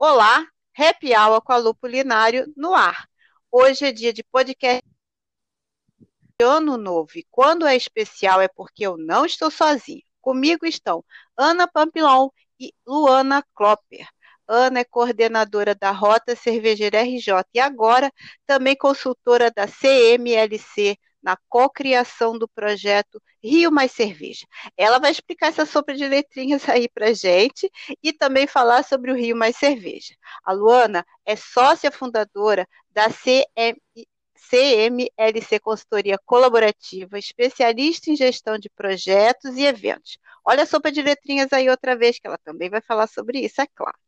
Olá, Happy Hour com a Lu Culinário no ar. Hoje é dia de podcast de Ano Novo e quando é especial é porque eu não estou sozinha. Comigo estão Ana Pampilon e Luana Klopper. Ana é coordenadora da Rota Cervejeira RJ e agora também consultora da CMLC na cocriação do projeto Rio Mais Cerveja. Ela vai explicar essa sopa de letrinhas aí para gente e também falar sobre o Rio Mais Cerveja. A Luana é sócia fundadora da CM, CMLC Consultoria Colaborativa, especialista em gestão de projetos e eventos. Olha a sopa de letrinhas aí outra vez, que ela também vai falar sobre isso, é claro.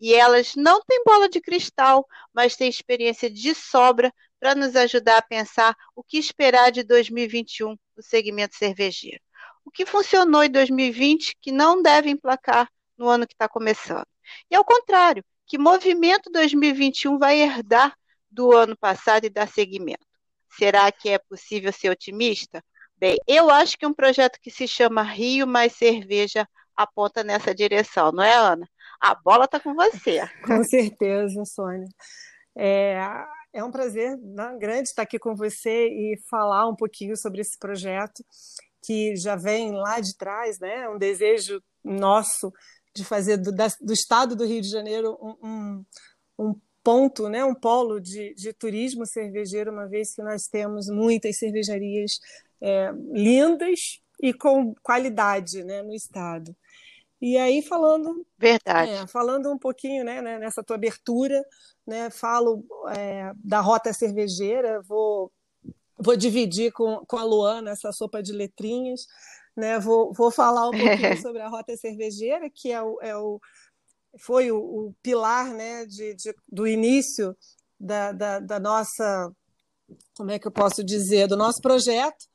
E elas não têm bola de cristal, mas têm experiência de sobra para nos ajudar a pensar o que esperar de 2021 no segmento cervejeiro. O que funcionou em 2020 que não deve emplacar no ano que está começando. E ao contrário, que movimento 2021 vai herdar do ano passado e dar seguimento? Será que é possível ser otimista? Bem, eu acho que um projeto que se chama Rio Mais Cerveja aponta nessa direção, não é, Ana? A bola está com você. Com certeza, Sônia. É, é um prazer né, grande estar aqui com você e falar um pouquinho sobre esse projeto que já vem lá de trás, né? Um desejo nosso de fazer do, da, do estado do Rio de Janeiro um, um, um ponto, né? Um polo de, de, turismo cervejeiro, uma vez que nós temos muitas cervejarias é, lindas e com qualidade, né? No estado. E aí falando, verdade, é, falando um pouquinho, né, né, nessa tua abertura, né, falo é, da rota cervejeira, vou vou dividir com, com a Luana essa sopa de letrinhas, né, vou, vou falar um pouquinho sobre a rota cervejeira, que é o, é o foi o, o pilar, né, de, de, do início da, da, da nossa, como é que eu posso dizer, do nosso projeto.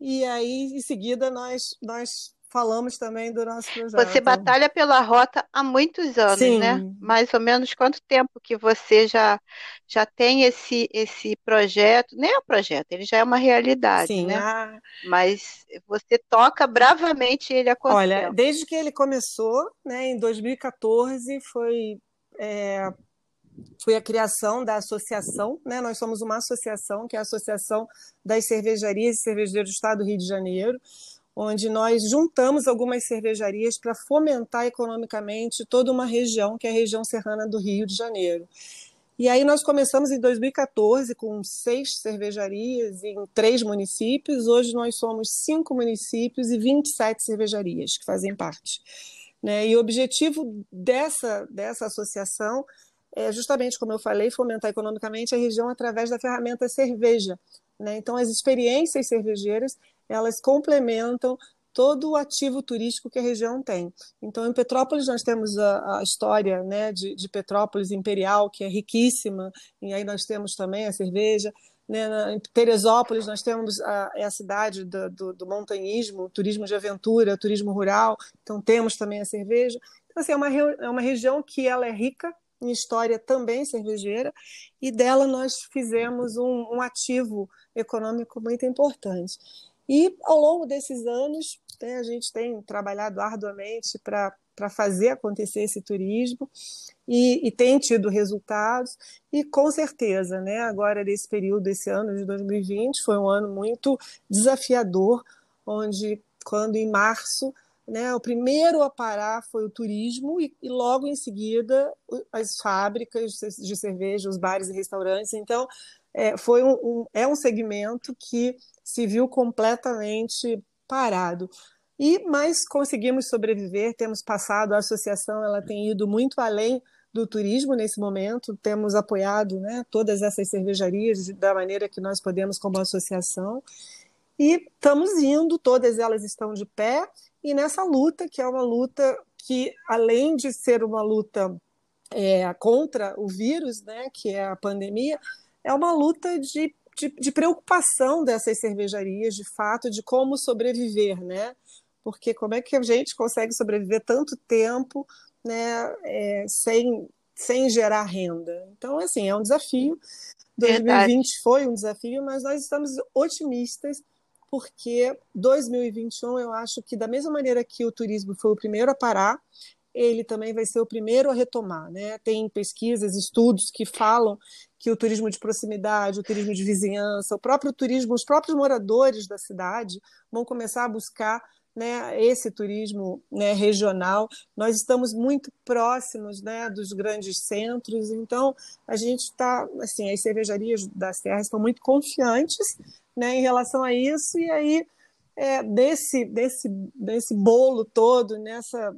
E aí, em seguida, nós, nós falamos também do nosso projeto. Você batalha pela rota há muitos anos, Sim. né? Mais ou menos quanto tempo que você já, já tem esse, esse projeto? Nem é um projeto, ele já é uma realidade, Sim, né? a- Mas você toca bravamente ele quanto Olha, tempo? desde que ele começou, né, em 2014, foi, é, foi a criação da associação, né? Nós somos uma associação, que é a Associação das Cervejarias e Cervejeiros do Estado do Rio de Janeiro, onde nós juntamos algumas cervejarias para fomentar economicamente toda uma região, que é a região serrana do Rio de Janeiro. E aí nós começamos em 2014 com seis cervejarias em três municípios. Hoje nós somos cinco municípios e 27 cervejarias que fazem parte. Né? E o objetivo dessa, dessa associação é justamente, como eu falei, fomentar economicamente a região através da ferramenta cerveja. Né? Então, as experiências cervejeiras elas complementam todo o ativo turístico que a região tem. Então, em Petrópolis, nós temos a, a história né, de, de, Petrópolis Imperial, que é riquíssima, e aí nós temos também a cerveja. Né, em Teresópolis, nós temos a, é a cidade do, do, do, montanhismo, turismo de aventura, turismo rural, então temos também a cerveja. Então, assim, é uma, é uma região que ela é rica em história também cervejeira, e dela nós fizemos um, um ativo econômico muito importante. E ao longo desses anos, né, a gente tem trabalhado arduamente para fazer acontecer esse turismo e, e, tem tido resultados. E com certeza, né, agora nesse período, esse ano de 2020, foi um ano muito desafiador, onde, quando em março, né, o primeiro a parar foi o turismo e, e logo em seguida as fábricas de cerveja, os bares e restaurantes. Então, é, foi um, um, é um segmento que se viu completamente parado. E mas conseguimos sobreviver, temos passado, a associação ela tem ido muito além do turismo nesse momento, temos apoiado né, todas essas cervejarias da maneira que nós podemos como associação. E estamos indo, todas elas estão de pé, e nessa luta, que é uma luta que, além de ser uma luta é, contra o vírus, né, que é a pandemia, é uma luta de, de, de, preocupação dessas cervejarias, de fato, de como sobreviver, né? Porque como é que a gente consegue sobreviver tanto tempo né, é, sem, sem gerar renda? Então, assim, é um desafio. 2020 Verdade. foi um desafio, mas nós estamos otimistas porque 2021 eu acho que da mesma maneira que o turismo foi o primeiro a parar, ele também vai ser o primeiro a retomar. Né? Tem pesquisas, estudos que falam que o turismo de proximidade, o turismo de vizinhança, o próprio turismo, os próprios moradores da cidade vão começar a buscar né, esse turismo né, regional. Nós estamos muito próximos né, dos grandes centros, então a gente está, assim, as cervejarias da Serra estão muito confiantes né, em relação a isso, e aí é, desse, desse, desse bolo todo, nessa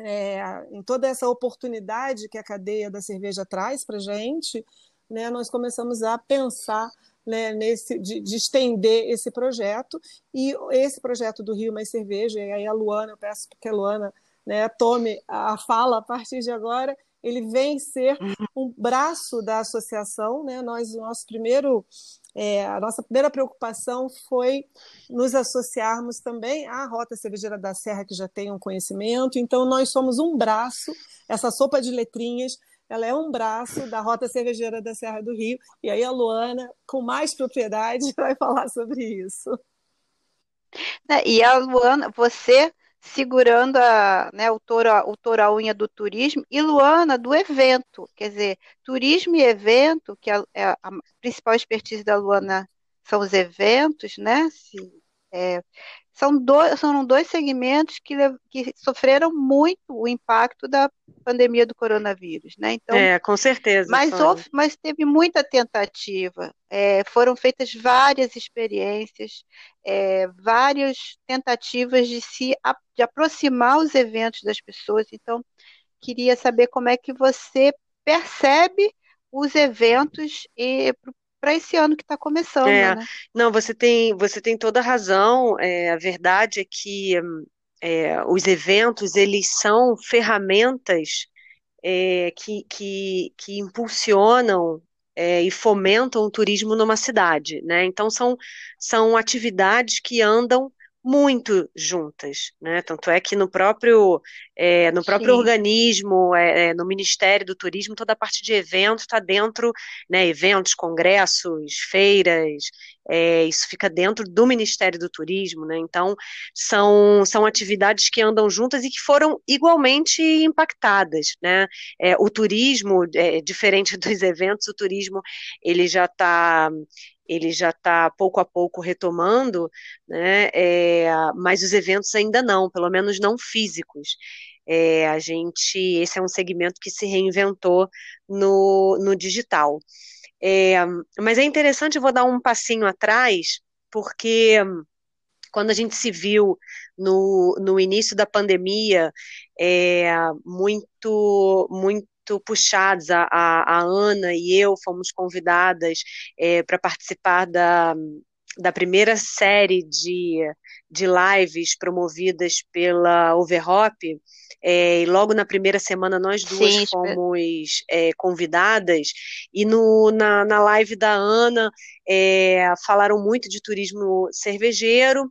é, em toda essa oportunidade que a cadeia da cerveja traz para gente, né, nós começamos a pensar né, nesse, de, de, estender esse projeto. E esse projeto do Rio Mais Cerveja, e aí a Luana, eu peço que a Luana né, tome a fala a partir de agora, ele vem ser um braço da associação. Né? Nós, o nosso primeiro é, a nossa primeira preocupação foi nos associarmos também à Rota Cervejeira da Serra, que já tem um conhecimento. Então, nós somos um braço, essa sopa de letrinhas, ela é um braço da Rota Cervejeira da Serra do Rio. E aí a Luana, com mais propriedade, vai falar sobre isso. É, e a Luana, você segurando a, né, o, touro, o touro a unha do turismo, e Luana do evento. Quer dizer, turismo e evento, que é, é a principal expertise da Luana são os eventos, né? Se, é, são, dois, são dois segmentos que, que sofreram muito o impacto da pandemia do coronavírus, né? Então, é, com certeza. Mas, houve, mas teve muita tentativa, é, foram feitas várias experiências, é, várias tentativas de se de aproximar os eventos das pessoas. Então, queria saber como é que você percebe os eventos para esse ano que está começando, é, né? Não, você tem, você tem toda a razão. É, a verdade é que é, os eventos eles são ferramentas é, que, que, que impulsionam é, e fomentam o turismo numa cidade, né? Então são, são atividades que andam muito juntas, né? Tanto é que no próprio é, no próprio Sim. organismo, é, é, no Ministério do Turismo, toda a parte de eventos está dentro, né? Eventos, congressos, feiras, é, isso fica dentro do Ministério do Turismo, né? Então são são atividades que andam juntas e que foram igualmente impactadas, né? É, o turismo, é, diferente dos eventos, o turismo ele já está ele já está pouco a pouco retomando, né? É, mas os eventos ainda não, pelo menos não físicos. É, a gente, esse é um segmento que se reinventou no, no digital. É, mas é interessante, eu vou dar um passinho atrás, porque quando a gente se viu no, no início da pandemia, é, muito, muito muito puxados. A, a, a Ana e eu fomos convidadas é, para participar da, da primeira série de, de lives promovidas pela Overhop. É, e logo na primeira semana nós duas Sim, fomos é, convidadas, e no, na, na live da Ana é, falaram muito de turismo cervejeiro,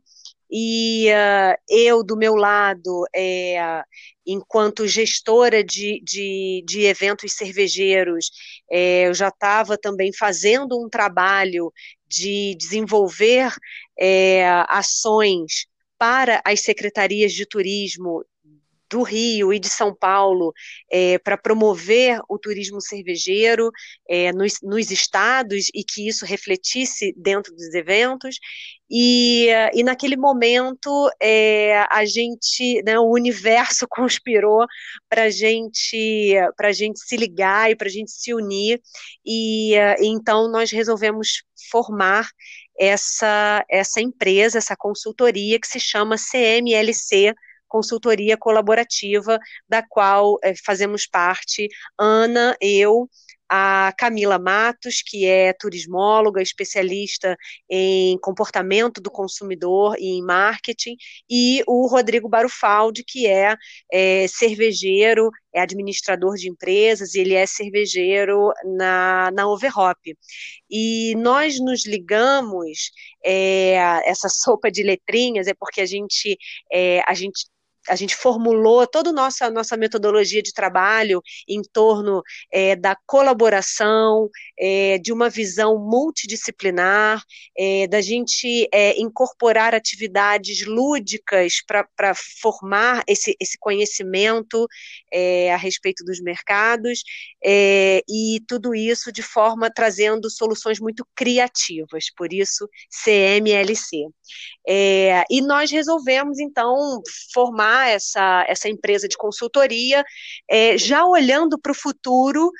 e uh, eu, do meu lado, é, enquanto gestora de, de, de eventos cervejeiros, é, eu já estava também fazendo um trabalho de desenvolver é, ações para as secretarias de turismo do Rio e de São Paulo é, para promover o turismo cervejeiro é, nos, nos, estados e que isso refletisse dentro dos eventos. E, e naquele momento é, a gente, né, o universo conspirou para gente, a gente se ligar e para a gente se unir. E, e então nós resolvemos formar essa, essa empresa, essa consultoria que se chama CMLC consultoria colaborativa, da qual é, fazemos parte Ana, eu, a Camila Matos, que é turismóloga, especialista em comportamento do consumidor e em marketing, e o Rodrigo Barufaldi, que é, é cervejeiro, é administrador de empresas, e ele é cervejeiro na, na Overhop. E nós nos ligamos, é, essa sopa de letrinhas, é porque a gente, é, a gente a gente formulou toda a nossa, nossa metodologia de trabalho em torno é, da colaboração, é, de uma visão multidisciplinar, é, da gente incorporar atividades lúdicas para formar esse, esse conhecimento a respeito dos mercados, e tudo isso de forma trazendo soluções muito criativas, por isso CMLC. e nós resolvemos, então, formar essa, essa empresa de consultoria, já olhando para o futuro,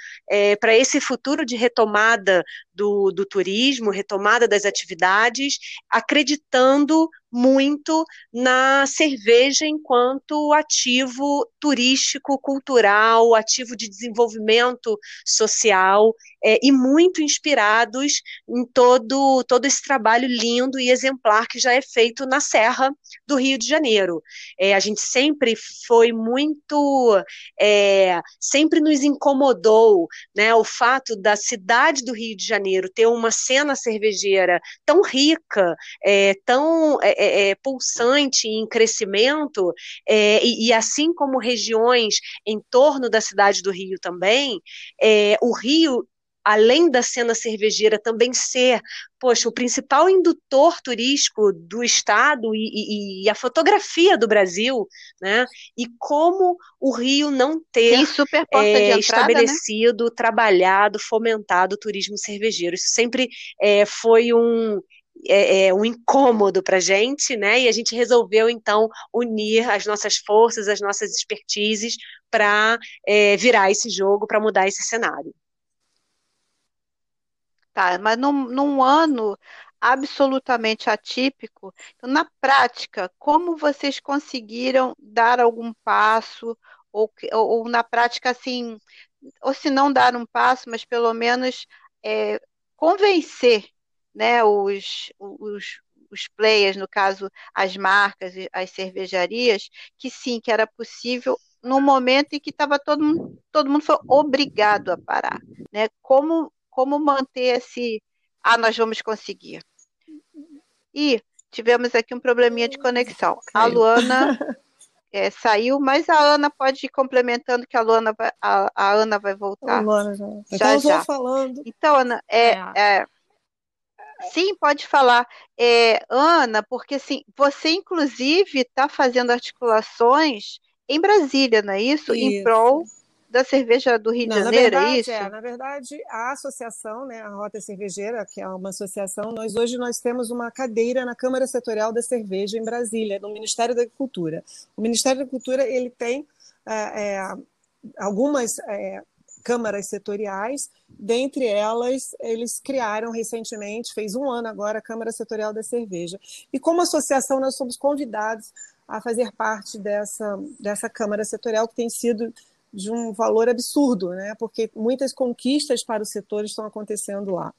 para esse futuro de retomada do, do turismo, retomada das atividades, acreditando muito na cerveja enquanto ativo turístico, cultural, ativo de desenvolvimento social é, e muito inspirados em todo, todo esse trabalho lindo e exemplar que já é feito na Serra do Rio de Janeiro. É, a gente sempre foi muito, é, sempre nos incomodou né, o fato da cidade do Rio de Janeiro ter uma cena cervejeira tão rica, é, tão é, é, é, pulsante em crescimento, é, e, e, assim como regiões em torno da cidade do Rio também, é, o Rio além da cena cervejeira também ser, poxa, o principal indutor turístico do estado e, e, e a fotografia do Brasil, né? E como o Rio não ter é, entrada, né? estabelecido, né? trabalhado, fomentado o turismo cervejeiro. Isso sempre é, foi um é, é, um incômodo para a gente, né? E a gente resolveu então unir as nossas forças, as nossas expertises para é, virar esse jogo, para mudar esse cenário. Tá, mas num, num ano absolutamente atípico, então, na prática, como vocês conseguiram dar algum passo, ou, ou, ou na prática, assim, ou se não dar um passo, mas pelo menos é, convencer né, os, os, os players, no caso as marcas, as cervejarias, que sim, que era possível no momento em que estava todo mundo, todo mundo foi obrigado a parar, né? Como como manter esse ah, nós vamos conseguir. E tivemos aqui um probleminha de conexão. A Luana é, saiu, mas a Ana pode ir complementando que a Luana vai, a, a Ana vai voltar. Luana já. já, então, já. falando. Então, Ana, é, é. é Sim, pode falar. É, Ana, porque assim, você inclusive está fazendo articulações em Brasília, não é isso? isso. Em prol da cerveja do Rio não, de Janeiro, é verdade, é isso? É, na verdade, a associação, né, a Rota Cervejeira, que é uma associação, nós hoje nós temos uma cadeira na Câmara Setorial da Cerveja em Brasília, no Ministério da Agricultura. O Ministério da Agricultura ele tem é, é algumas é, câmaras setoriais, dentre elas, eles criaram recentemente, fez um ano agora, a Câmara Setorial da Cerveja. E como associação, nós somos convidados a fazer parte dessa, dessa Câmara Setorial, que tem sido de um valor absurdo, né? porque muitas conquistas para o setor estão acontecendo lá.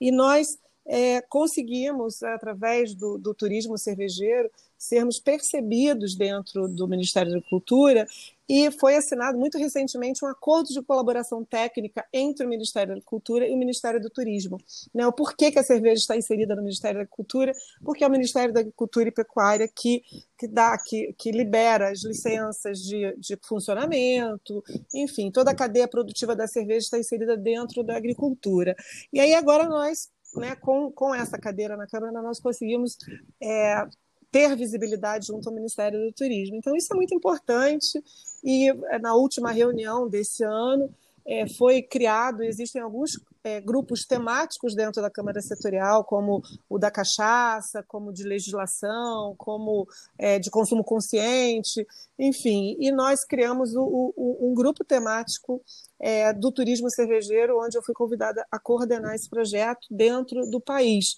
E nós é, conseguimos, através do, do, turismo cervejeiro, sermos percebidos dentro do Ministério da Cultura e foi assinado muito recentemente um acordo de colaboração técnica entre o Ministério da Cultura e o Ministério do Turismo. Né? O porquê que a cerveja está inserida no Ministério da Cultura? Porque é o Ministério da Agricultura e Pecuária que, que dá, que, que libera as licenças de, de funcionamento, enfim, toda a cadeia produtiva da cerveja está inserida dentro da agricultura. E aí agora nós né, com, com essa cadeira na Câmara, nós conseguimos é, ter visibilidade junto ao Ministério do Turismo. Então, isso é muito importante. E é, na última reunião desse ano, é, foi criado, existem alguns é, grupos temáticos dentro da Câmara Setorial, como o da cachaça, como de legislação, como é, de consumo consciente, enfim. E nós criamos o, o, um grupo temático é, do turismo cervejeiro, onde eu fui convidada a coordenar esse projeto dentro do país.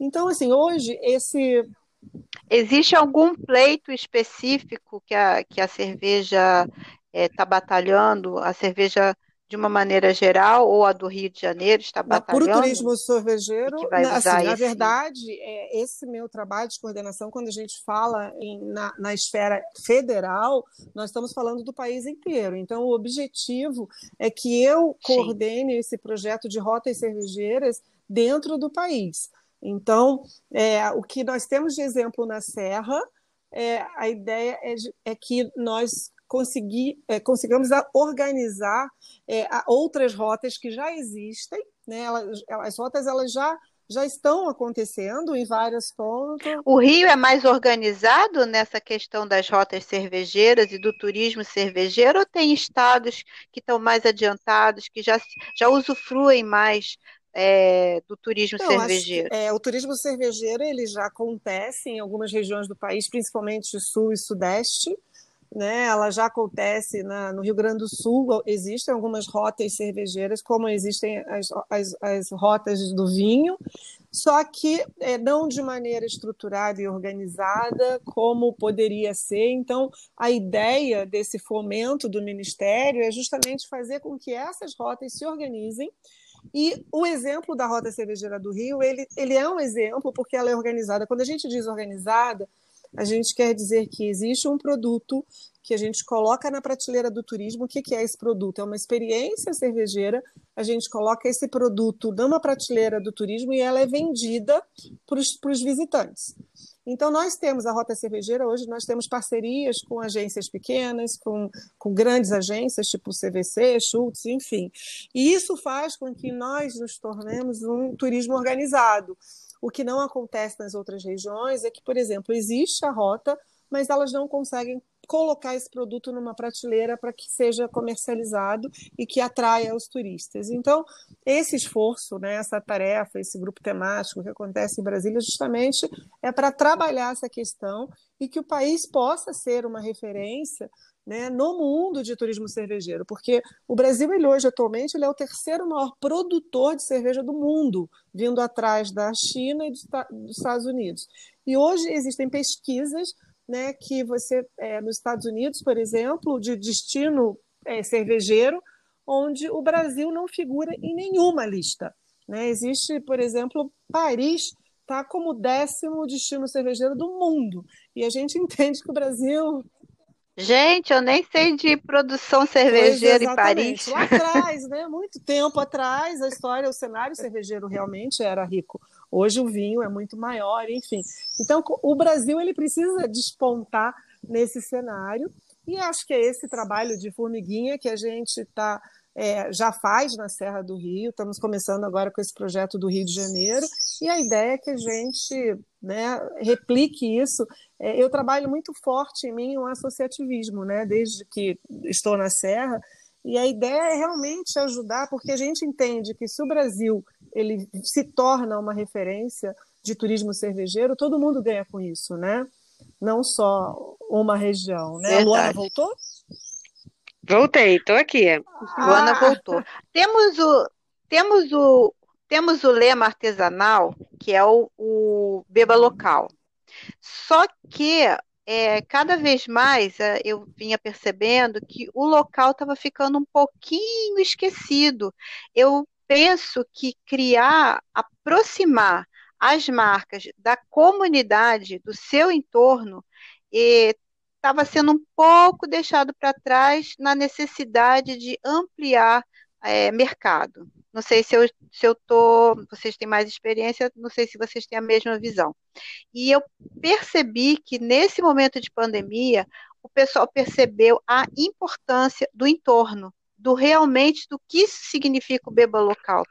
Então, assim, hoje esse Existe algum pleito específico que a, que a cerveja está é, batalhando? A cerveja de uma maneira geral, ou a do Rio de Janeiro está batalhando? Para o turismo cervejeiro, assim, na verdade, é, esse meu trabalho de coordenação, quando a gente fala em, na, na esfera federal, nós estamos falando do país inteiro. Então, o objetivo é que eu coordene Sim. esse projeto de rotas cervejeiras dentro do país. Então, é, o que nós temos de exemplo na Serra é, a ideia é, de, é que nós conseguir, é, consigamos organizar é, outras rotas que já existem, né? Elas, as rotas elas já já estão acontecendo em vários pontos. O Rio é mais organizado nessa questão das rotas cervejeiras e do turismo cervejeiro ou tem estados que estão mais adiantados, que já, já usufruem mais é, do turismo cervejeiro? Acho, é, o turismo cervejeiro ele já acontece em algumas regiões do país, principalmente sul e sudeste. Né, ela já acontece na, no Rio Grande do Sul, existem algumas rotas cervejeiras, como existem as, as, as rotas do vinho, só que é, não de maneira estruturada e organizada como poderia ser. Então, a ideia desse fomento do Ministério é justamente fazer com que essas rotas se organizem e o exemplo da Rota Cervejeira do Rio, ele, ele é um exemplo porque ela é organizada. Quando a gente diz organizada, a gente quer dizer que existe um produto que a gente coloca na prateleira do turismo. O que, que é esse produto? É uma experiência cervejeira. A gente coloca esse produto numa prateleira do turismo e ela é vendida para os visitantes. Então, nós temos a Rota Cervejeira, hoje nós temos parcerias com agências pequenas, com, com grandes agências, tipo CVC, Schultz, enfim. E isso faz com que nós nos tornemos um turismo organizado. O que não acontece nas outras regiões é que, por exemplo, existe a rota, mas elas não conseguem colocar esse produto numa prateleira para que seja comercializado e que atraia os turistas. Então, esse esforço, né, essa tarefa, esse grupo temático que acontece em Brasília, justamente é para trabalhar essa questão e que o país possa ser uma referência né, no mundo de turismo cervejeiro, porque o Brasil ele hoje atualmente ele é o terceiro maior produtor de cerveja do mundo, vindo atrás da China e dos Estados Unidos. E hoje existem pesquisas né, que você, é, nos Estados Unidos, por exemplo, de destino é, cervejeiro, onde o Brasil não figura em nenhuma lista. Né? Existe, por exemplo, Paris está como décimo destino cervejeiro do mundo. E a gente entende que o Brasil Gente, eu nem sei de produção cervejeira em Paris. Lá atrás, né? Muito tempo atrás, a história, o cenário cervejeiro realmente era rico. Hoje o vinho é muito maior, enfim. Então, o Brasil ele precisa despontar nesse cenário. E acho que é esse trabalho de formiguinha que a gente está é, já faz na Serra do Rio, estamos começando agora com esse projeto do Rio de Janeiro, e a ideia é que a gente né, replique isso. É, eu trabalho muito forte em mim o associativismo, né, desde que estou na Serra, e a ideia é realmente ajudar, porque a gente entende que se o Brasil ele se torna uma referência de turismo cervejeiro, todo mundo ganha com isso, né? Não só uma região, né? A Luana voltou? Voltei, estou aqui. Ah. Luana voltou. Temos o, temos o, temos o lema artesanal, que é o, o beba local. Só que é, cada vez mais é, eu vinha percebendo que o local estava ficando um pouquinho esquecido. Eu penso que criar, aproximar as marcas da comunidade, do seu entorno, estava sendo um pouco deixado para trás na necessidade de ampliar é, mercado. Não sei se eu se eu tô, vocês têm mais experiência, não sei se vocês têm a mesma visão. E eu percebi que nesse momento de pandemia, o pessoal percebeu a importância do entorno, do realmente do que significa o beba local.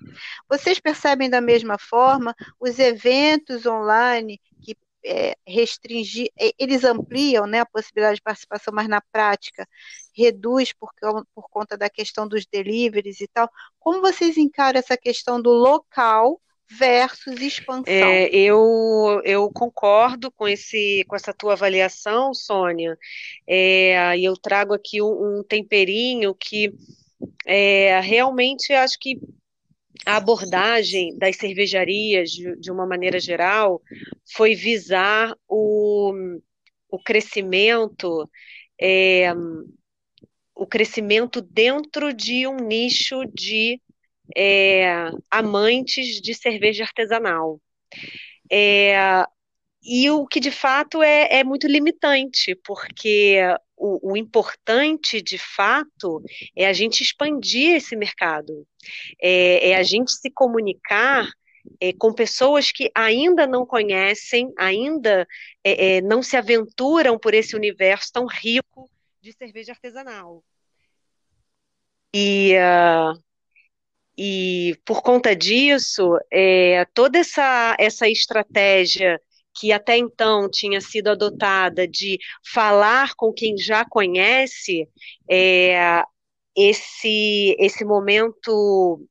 Vocês percebem da mesma forma os eventos online que é, restringir, é, eles ampliam né, a possibilidade de participação, mas na prática reduz por, por conta da questão dos deliveries e tal. Como vocês encaram essa questão do local versus expansão? É, eu, eu concordo com, esse, com essa tua avaliação, Sônia, é, e eu trago aqui um, um temperinho que é, realmente acho que a abordagem das cervejarias, de, uma maneira geral, foi visar o, o crescimento, é, o crescimento dentro de um nicho de é, amantes de cerveja artesanal. É, e o que de fato é, é muito limitante, porque o, o, importante de fato é a gente expandir esse mercado, é, é a gente se comunicar é, com pessoas que ainda não conhecem, ainda é, é, não se aventuram por esse universo tão rico de cerveja artesanal. E, uh, e por conta disso, é, toda essa, essa estratégia que até então tinha sido adotada de falar com quem já conhece, é, esse, esse momento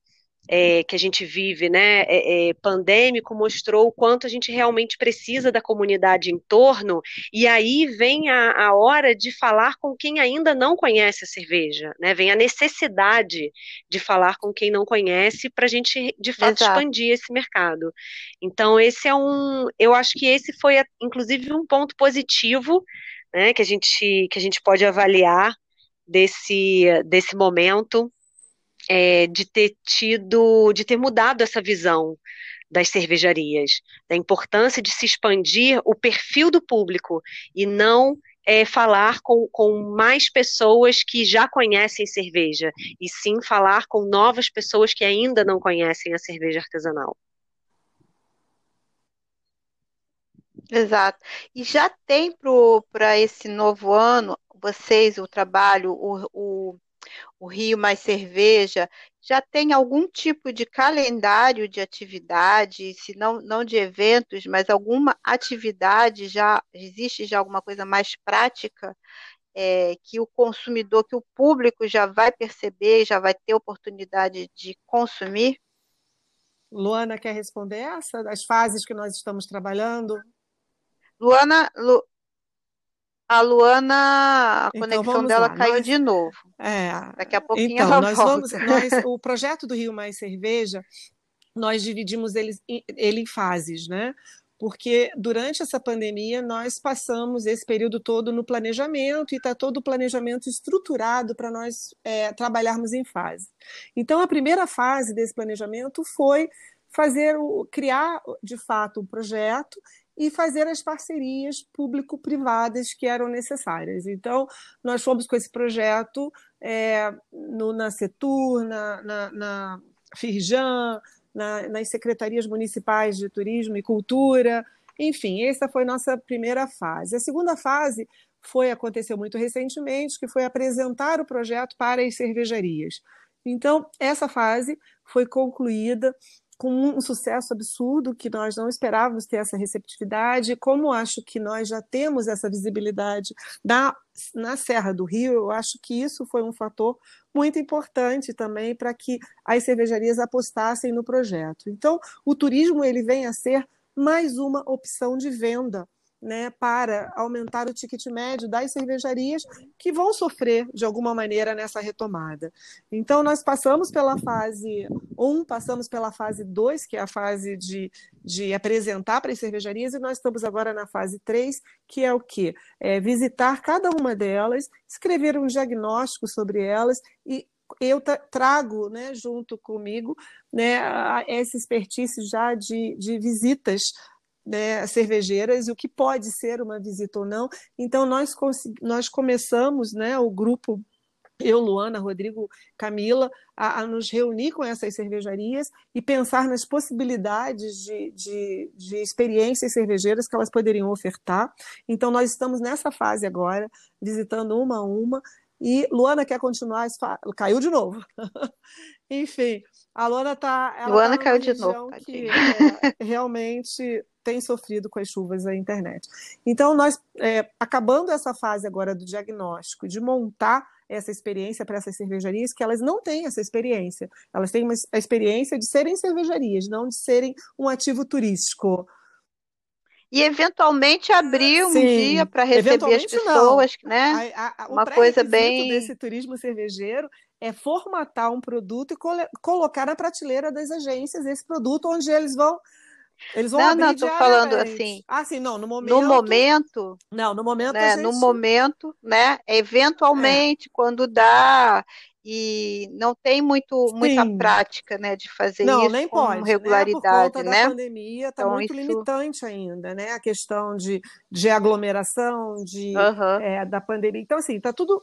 é, que a gente vive, né, é, é, pandêmico, mostrou o quanto a gente realmente precisa da comunidade em torno, e aí vem a, a hora de falar com quem ainda não conhece a cerveja, né, vem a necessidade de falar com quem não conhece para a gente, de fato, Exato. expandir esse mercado. Então, esse é um, eu acho que esse foi, inclusive, um ponto positivo, né, que a gente, que a gente pode avaliar desse, desse momento, é, de ter tido, de ter mudado essa visão das cervejarias, da importância de se expandir o perfil do público e não é, falar com, com mais pessoas que já conhecem cerveja, e sim falar com novas pessoas que ainda não conhecem a cerveja artesanal. Exato. E já tem para esse novo ano, vocês, o trabalho, o, o o Rio Mais Cerveja, já tem algum tipo de calendário de atividade, se não, não de eventos, mas alguma atividade já existe já alguma coisa mais prática é, que o consumidor, que o público já vai perceber, já vai ter oportunidade de consumir? Luana quer responder essa? Das fases que nós estamos trabalhando? Luana, Lu, a Luana, a então, conexão dela lá. caiu nós, de novo. É, Daqui a pouquinho então, ela nós volta. Vamos, nós, o projeto do Rio Mais Cerveja, nós dividimos ele, ele em fases, né? Porque durante essa pandemia nós passamos esse período todo no planejamento e está todo o planejamento estruturado para nós é, trabalharmos em fase. Então a primeira fase desse planejamento foi fazer o, criar de fato um projeto e fazer as parcerias público-privadas que eram necessárias. Então, nós fomos com esse projeto é, no, na Setur, na, na, na Firjan, na, nas secretarias municipais de turismo e cultura, enfim, essa foi nossa primeira fase. A segunda fase foi aconteceu muito recentemente, que foi apresentar o projeto para as cervejarias. Então, essa fase foi concluída com um sucesso absurdo, que nós não esperávamos ter essa receptividade. Como acho que nós já temos essa visibilidade na, na Serra do Rio, eu acho que isso foi um fator muito importante também para que as cervejarias apostassem no projeto. Então, o turismo ele vem a ser mais uma opção de venda né, para aumentar o ticket médio das cervejarias que vão sofrer de alguma maneira nessa retomada. Então, nós passamos pela fase 1, passamos pela fase 2, que é a fase de, de apresentar para as cervejarias, e nós estamos agora na fase 3, que é o quê? É visitar cada uma delas, escrever um diagnóstico sobre elas e eu trago né, junto comigo né, essa expertise já de, de visitas né, cervejeiras o que pode ser uma visita ou não. Então, nós, nós começamos, né, o grupo eu, Luana, Rodrigo, Camila, a, a, nos reunir com essas cervejarias e pensar nas possibilidades de, de, de, experiências cervejeiras que elas poderiam ofertar. Então, nós estamos nessa fase agora, visitando uma a uma. E Luana quer continuar? Caiu de novo. Enfim, a Luana está. Luana tá caiu de novo. Que, é, realmente tem sofrido com as chuvas da internet. Então, nós, é, acabando essa fase agora do diagnóstico, de montar essa experiência para essas cervejarias, que elas não têm essa experiência. Elas têm uma, a experiência de serem cervejarias, não de serem um ativo turístico. E eventualmente abrir um Sim, dia para receber as pessoas, não. né? A, a, uma coisa bem desse turismo cervejeiro é formatar um produto e colocar na prateleira das agências esse produto onde eles vão eles vão não, abrir não, tô falando assim. Ah, sim, não, no momento. No momento. Não, no momento. Né, gente... No momento, né? Eventualmente, é. quando dá e não tem muito muita Sim. prática, né, de fazer Não, isso nem com pode, né? Por regularidade, conta da né? pandemia, está Então muito isso, limitante ainda, né? A questão de, de aglomeração, de, aham, é, da pandemia. Então, assim, está tudo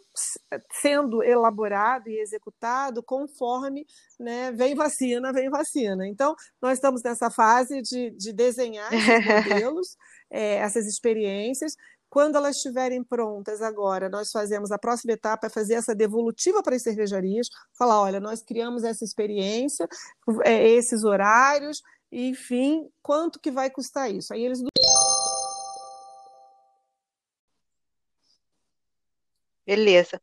sendo elaborado e executado conforme, né, vem vacina, vem vacina. Então, nós estamos nessa fase de, de desenhar esses modelos, é, essas experiências. Quando elas estiverem prontas agora, nós fazemos a próxima etapa é fazer essa devolutiva para as cervejarias, falar, olha, nós criamos essa experiência, é, esses horários, enfim, quanto que vai custar isso? Aí eles beleza.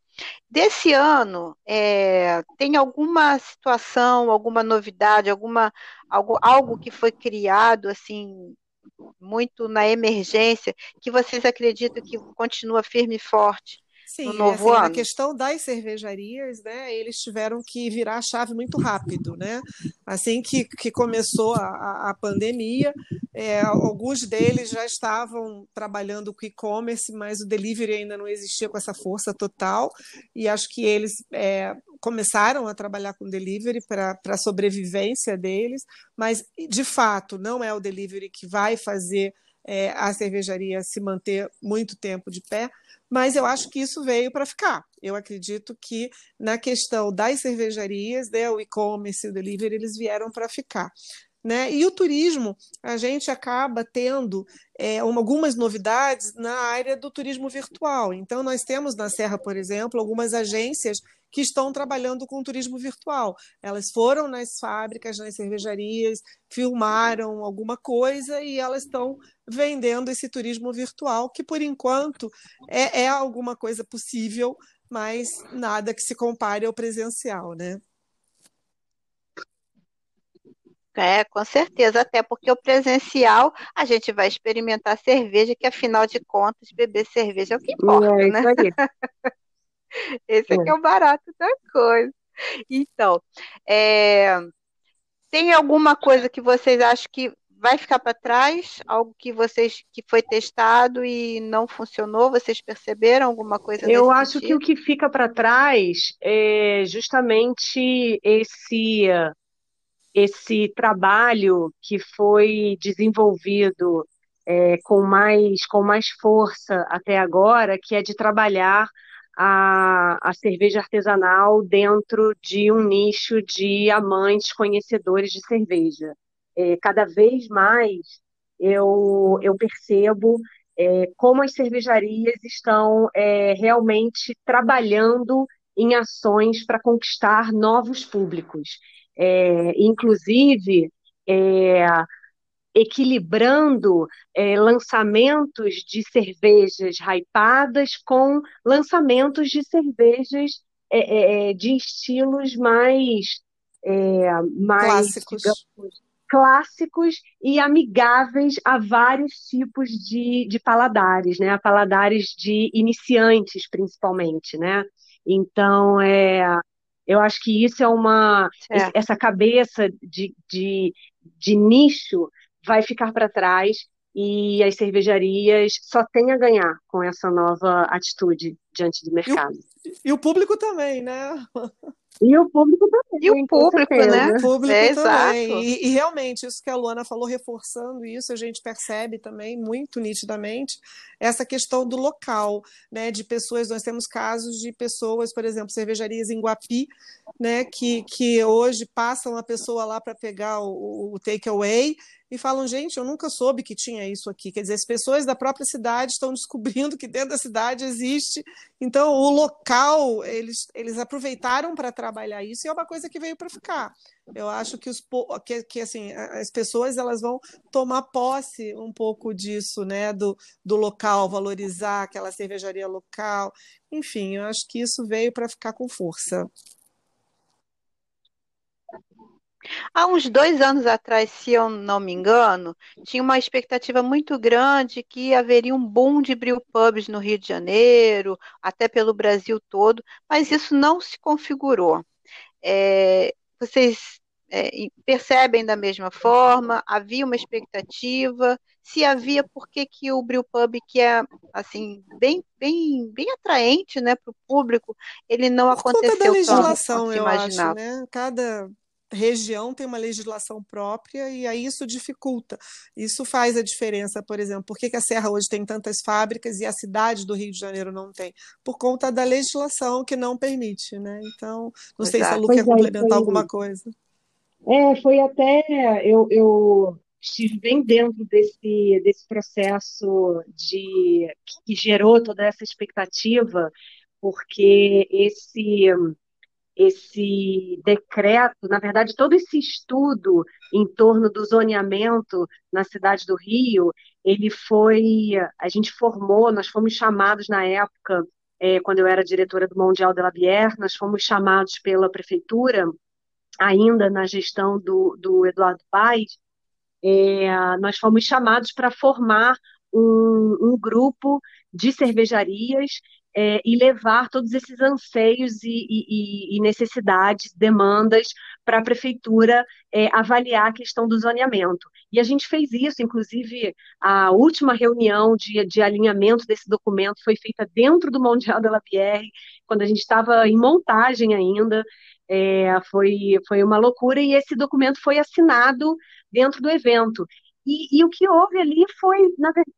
Desse ano, é, tem alguma situação, alguma novidade, alguma algo, algo que foi criado assim muito na emergência que vocês acreditam que continua firme e forte no Sim, é novo assim, ano? questão das cervejarias, né, eles tiveram que virar a chave muito rápido, né? Assim que, que começou a, a, a pandemia, é, alguns deles já estavam trabalhando com e-commerce, mas o delivery ainda não existia com essa força total, e acho que eles é, começaram a trabalhar com delivery para a sobrevivência deles, mas de fato não é o delivery que vai fazer é, a cervejaria se manter muito tempo de pé, mas eu acho que isso veio para ficar. Eu acredito que na questão das cervejarias, né, o e-commerce e o delivery, eles vieram para ficar. Né? E o turismo, a gente acaba tendo é, uma, algumas novidades na área do turismo virtual. Então, nós temos na Serra, por exemplo, algumas agências que estão trabalhando com turismo virtual. Elas foram nas fábricas, nas cervejarias, filmaram alguma coisa e elas estão vendendo esse turismo virtual, que por enquanto é, é alguma coisa possível, mas nada que se compare ao presencial, né? É, com certeza, até porque o presencial a gente vai experimentar cerveja, que afinal de contas, beber cerveja é o que importa, É né? isso aí. Esse aqui é o barato da coisa. Então, é, tem alguma coisa que vocês acham que vai ficar para trás? Algo que vocês que foi testado e não funcionou? Vocês perceberam alguma coisa Eu acho que o sentido? que fica para trás é justamente esse esse trabalho que foi desenvolvido é, com mais com mais força até agora, que é de trabalhar a, a cerveja artesanal dentro de um nicho de amantes, conhecedores de cerveja. É, cada vez mais eu, eu percebo é, como as cervejarias estão é, realmente trabalhando em ações para conquistar novos públicos. É, inclusive, é, equilibrando é, lançamentos de cervejas hypadas com lançamentos de cervejas é, é, de estilos mais, é, mais Clássicos. digamos, clássicos e amigáveis a vários tipos de, de paladares, né? A paladares de iniciantes, principalmente, né? Então, é, eu acho que isso é uma. Certo. Essa cabeça de, de, de nicho vai ficar para trás e as cervejarias só têm a ganhar com essa nova atitude diante do E o, mercado. e o público também, né? E o público E o também, público, né? O público É também. exato. E, e realmente, isso que a Luana falou, reforçando isso, a gente percebe também muito nitidamente essa questão do local, né? De pessoas, nós temos casos de pessoas, por exemplo, cervejarias em Guapi, né? Que, que hoje passam a pessoa lá para pegar o, o takeaway e falam, gente, eu nunca soube que tinha isso aqui. Quer dizer, as pessoas da própria cidade estão descobrindo que dentro da cidade existe. Então, o local, eles, eles aproveitaram para trabalhar isso e é uma coisa que veio para ficar. Eu acho que, os, que, que assim, as pessoas elas vão tomar posse um pouco disso, né? Do, do local, valorizar aquela cervejaria local. Enfim, eu acho que isso veio para ficar com força. Há uns dois anos atrás, se eu não me engano, tinha uma expectativa muito grande que haveria um boom de brewpubs no Rio de Janeiro, até pelo Brasil todo, mas isso não se configurou. É, vocês é, percebem da mesma forma? Havia uma expectativa? se havia por que, que o Brew Pub, que é assim bem bem bem atraente, né, para o público, ele não por aconteceu conta da legislação, eu acho, né? Cada região tem uma legislação própria e aí isso dificulta. Isso faz a diferença, por exemplo, por que, a Serra hoje tem tantas fábricas e a cidade do Rio de Janeiro não tem? Por conta da legislação que não permite, né? Então, não Exato. sei se a Lu quer é, complementar alguma coisa. É, foi até eu, eu estive bem dentro desse, desse processo de que gerou toda essa expectativa, porque esse esse decreto, na verdade, todo esse estudo em torno do zoneamento na cidade do Rio, ele foi, a gente formou, nós fomos chamados na época, é, quando eu era diretora do Mundial de la Bière, nós fomos chamados pela prefeitura, ainda na gestão do, do Eduardo Paes, é, nós fomos chamados para formar um, um, grupo de cervejarias é, e levar todos esses anseios e, e, e necessidades, demandas para a prefeitura é, avaliar a questão do zoneamento. E a gente fez isso, inclusive a última reunião de, de alinhamento desse documento foi feita dentro do Mundial da Lapierre, quando a gente estava em montagem ainda. É, foi, foi uma loucura e esse documento foi assinado dentro do evento. E, e o que houve ali foi, na verdade,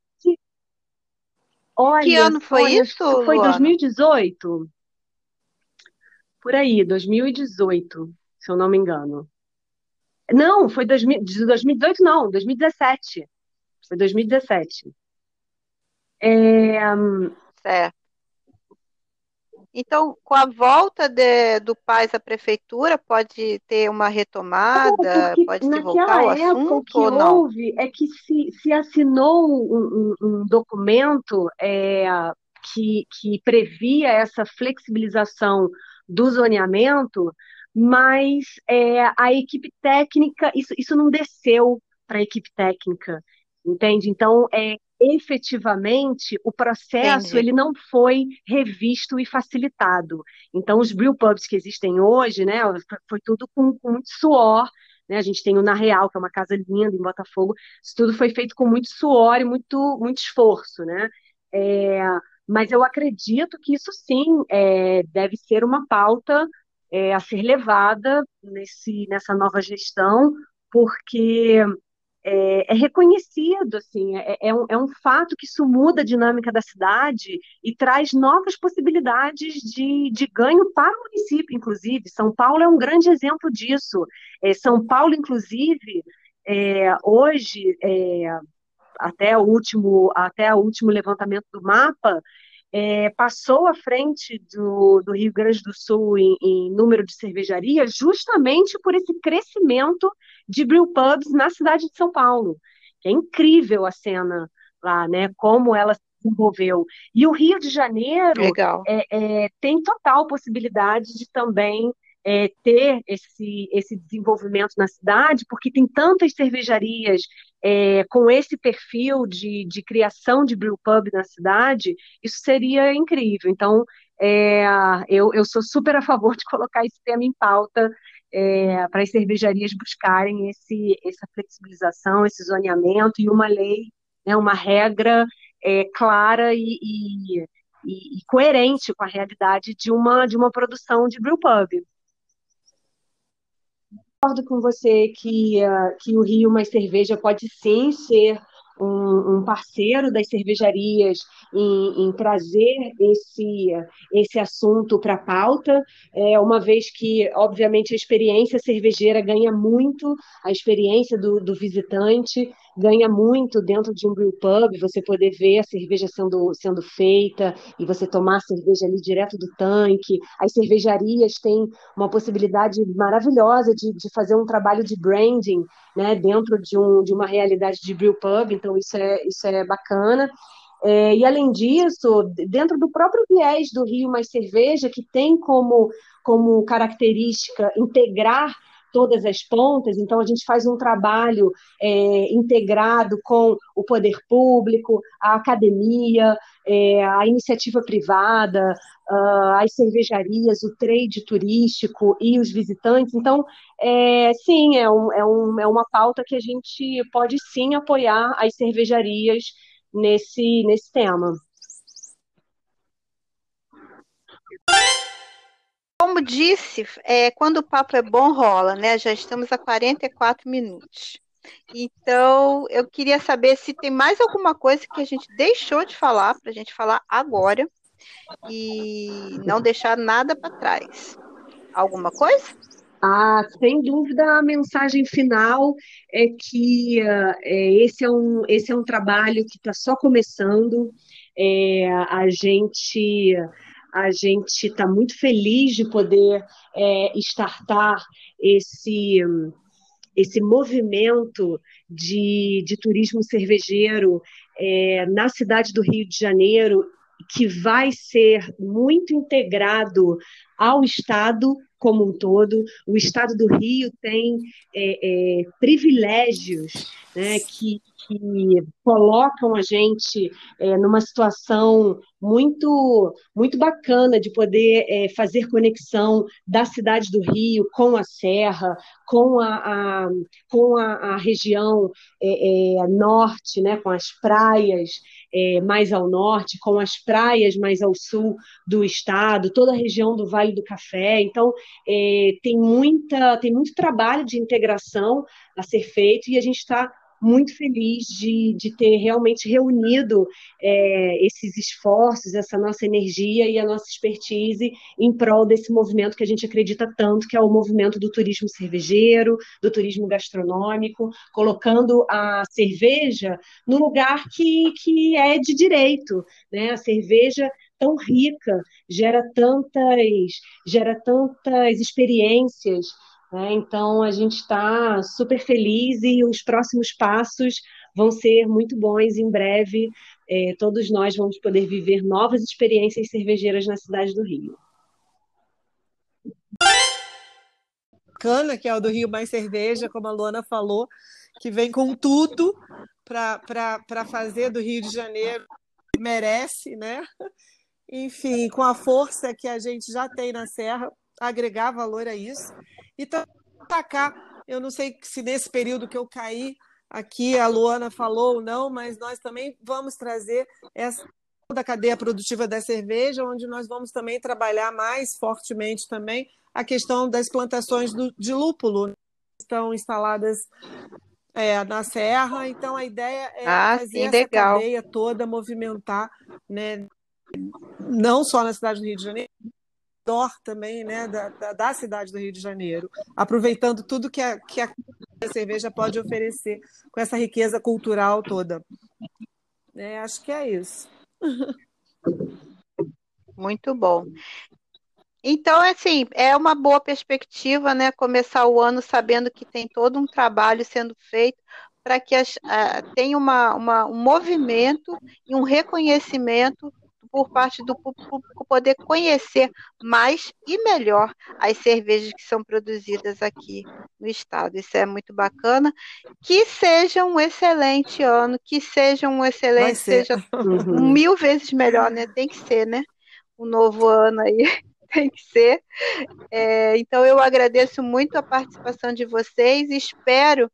Olha, que ano foi olha, isso? Foi Luana? 2018. Por aí, 2018, se eu não me engano. Não, foi 2000, 2018, não, 2017. Foi 2017. É... Certo. Então, com a volta de, do Paz à prefeitura, pode ter uma retomada, é, pode se voltar ao assunto que ou não? houve é que se, se assinou um, um, um documento é, que, que previa essa flexibilização do zoneamento, mas é, a equipe técnica, isso, isso não desceu para a equipe técnica, entende? Então, é, efetivamente o processo Entendi. ele não foi revisto e facilitado. Então, os brew pubs que existem hoje, né, foi tudo com, com muito suor, né, a gente tem o Na Real, que é uma casa linda em Botafogo, isso tudo foi feito com muito suor e muito, muito esforço, né, é, mas eu acredito que isso sim é, deve ser uma pauta é, a ser levada nesse, nessa nova gestão, porque é, é, reconhecido, assim, é, é, um, é um fato que isso muda a dinâmica da cidade e traz novas possibilidades de, de ganho para o município, inclusive. São Paulo é um grande exemplo disso. É, São Paulo, inclusive, é, hoje, até, o último, até o último levantamento do mapa, é, passou à frente do, do, Rio Grande do Sul em, em, número de cervejarias justamente por esse crescimento de brew pubs na cidade de São Paulo. É incrível a cena lá, né? Como ela se desenvolveu. E o Rio de Janeiro é, é, tem total possibilidade de também é, ter esse, esse desenvolvimento na cidade, porque tem tantas cervejarias é, com esse perfil de, de criação de brew pub na cidade, isso seria incrível. Então, é, eu, eu sou super a favor de colocar esse tema em pauta é, para as cervejarias buscarem esse, essa flexibilização, esse zoneamento e uma lei, né, uma regra é, clara e, e, e, coerente com a realidade de uma, de uma produção de brew pub. Concordo com você que, uh, que o Rio Mais Cerveja pode sim ser um, um parceiro das cervejarias em, em, trazer esse, esse assunto para a pauta, é, uma vez que, obviamente, a experiência cervejeira ganha muito, a experiência do, do visitante ganha muito dentro de um brew pub, você poder ver a cerveja sendo, sendo feita e você tomar a cerveja ali direto do tanque. As cervejarias têm uma possibilidade maravilhosa de, de fazer um trabalho de branding né, dentro de, um, de uma realidade de brew pub, então isso é, isso é bacana. É, e além disso, dentro do próprio viés do Rio Mais Cerveja, que tem como, como característica integrar todas as pontas, então a gente faz um trabalho é, integrado com o poder público, a academia, é, a iniciativa privada, uh, as cervejarias, o trade turístico e os visitantes. Então, é, sim, é, um, é, um, é uma pauta que a gente pode sim apoiar as cervejarias nesse, nesse tema. Como disse, é, quando o papo é bom, rola, né? Já estamos a 44 minutos. Então, eu queria saber se tem mais alguma coisa que a gente deixou de falar para a gente falar agora e não deixar nada para trás. Alguma coisa? Ah, sem dúvida, a mensagem final é que uh, é, esse, é um, esse é um trabalho que está só começando. É, a gente a gente está muito feliz de poder é, esse, esse movimento de, de turismo cervejeiro é, na cidade do Rio de Janeiro, que vai ser muito integrado ao Estado como um todo. O Estado do Rio tem é, é, privilégios né, que, que colocam a gente é, numa situação muito muito bacana de poder é, fazer conexão da cidade do Rio com a Serra, com a, a com a, a região é, é norte, né, com as praias é, mais ao norte, com as praias mais ao sul do estado, toda a região do Vale do Café. Então, é, tem, muita, tem muito trabalho de integração a ser feito e a gente está muito feliz de, de ter realmente reunido é, esses esforços, essa nossa energia e a nossa expertise em prol desse movimento que a gente acredita tanto, que é o movimento do turismo cervejeiro, do turismo gastronômico, colocando a cerveja no lugar que, que é de direito. Né? A cerveja tão rica, gera tantas, gera tantas experiências né? Então, a gente está super feliz e os próximos passos vão ser muito bons. Em breve, é, todos nós vamos poder viver novas experiências cervejeiras na cidade do Rio. Cana, que é o do Rio Mais Cerveja, como a Luana falou, que vem com tudo para fazer do Rio de Janeiro merece, né? Enfim, com a força que a gente já tem na Serra, agregar valor a isso. E tacar, eu não sei se nesse período que eu caí aqui, a Luana falou ou não, mas nós também vamos trazer essa da cadeia produtiva da cerveja, onde nós vamos também trabalhar mais fortemente também a questão das plantações do, de lúpulo, estão instaladas é, na serra. Então a ideia é ah, fazer sim, essa legal. cadeia toda movimentar, né, não só na cidade do Rio de Janeiro, redor também né, da, da, da, cidade do Rio de Janeiro, aproveitando tudo que a, que a cerveja pode oferecer com essa riqueza cultural toda. É, acho que é isso. Muito bom. Então, assim, é uma boa perspectiva, né? Começar o ano sabendo que tem todo um trabalho sendo feito para que as, uh, tenha uma, uma, um movimento e um reconhecimento por parte do público poder conhecer mais e melhor as cervejas que são produzidas aqui no estado. Isso é muito bacana. Que seja um excelente ano, que seja um excelente, seja uhum. mil vezes melhor, né? Tem que ser, né? Um novo ano aí tem que ser. É, então eu agradeço muito a participação de vocês. Espero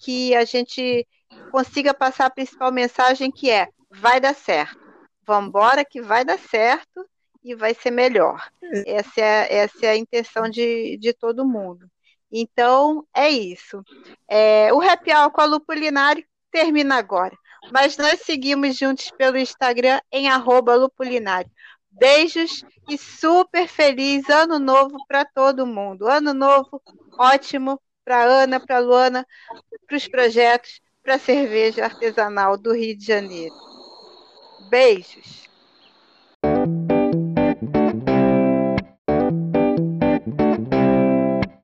que a gente consiga passar a principal mensagem que é vai dar certo vamos embora que vai dar certo e vai ser melhor. É. Essa é, essa é a intenção de, de todo mundo. Então, é isso. É, o Happy Hour com a Lupulinário termina agora. Mas nós seguimos juntos pelo Instagram em arroba lupulinário. Beijos e super feliz ano novo para todo mundo. Ano novo ótimo para Ana, para Luana, para os projetos, para a cerveja artesanal do Rio de Janeiro. Beijos!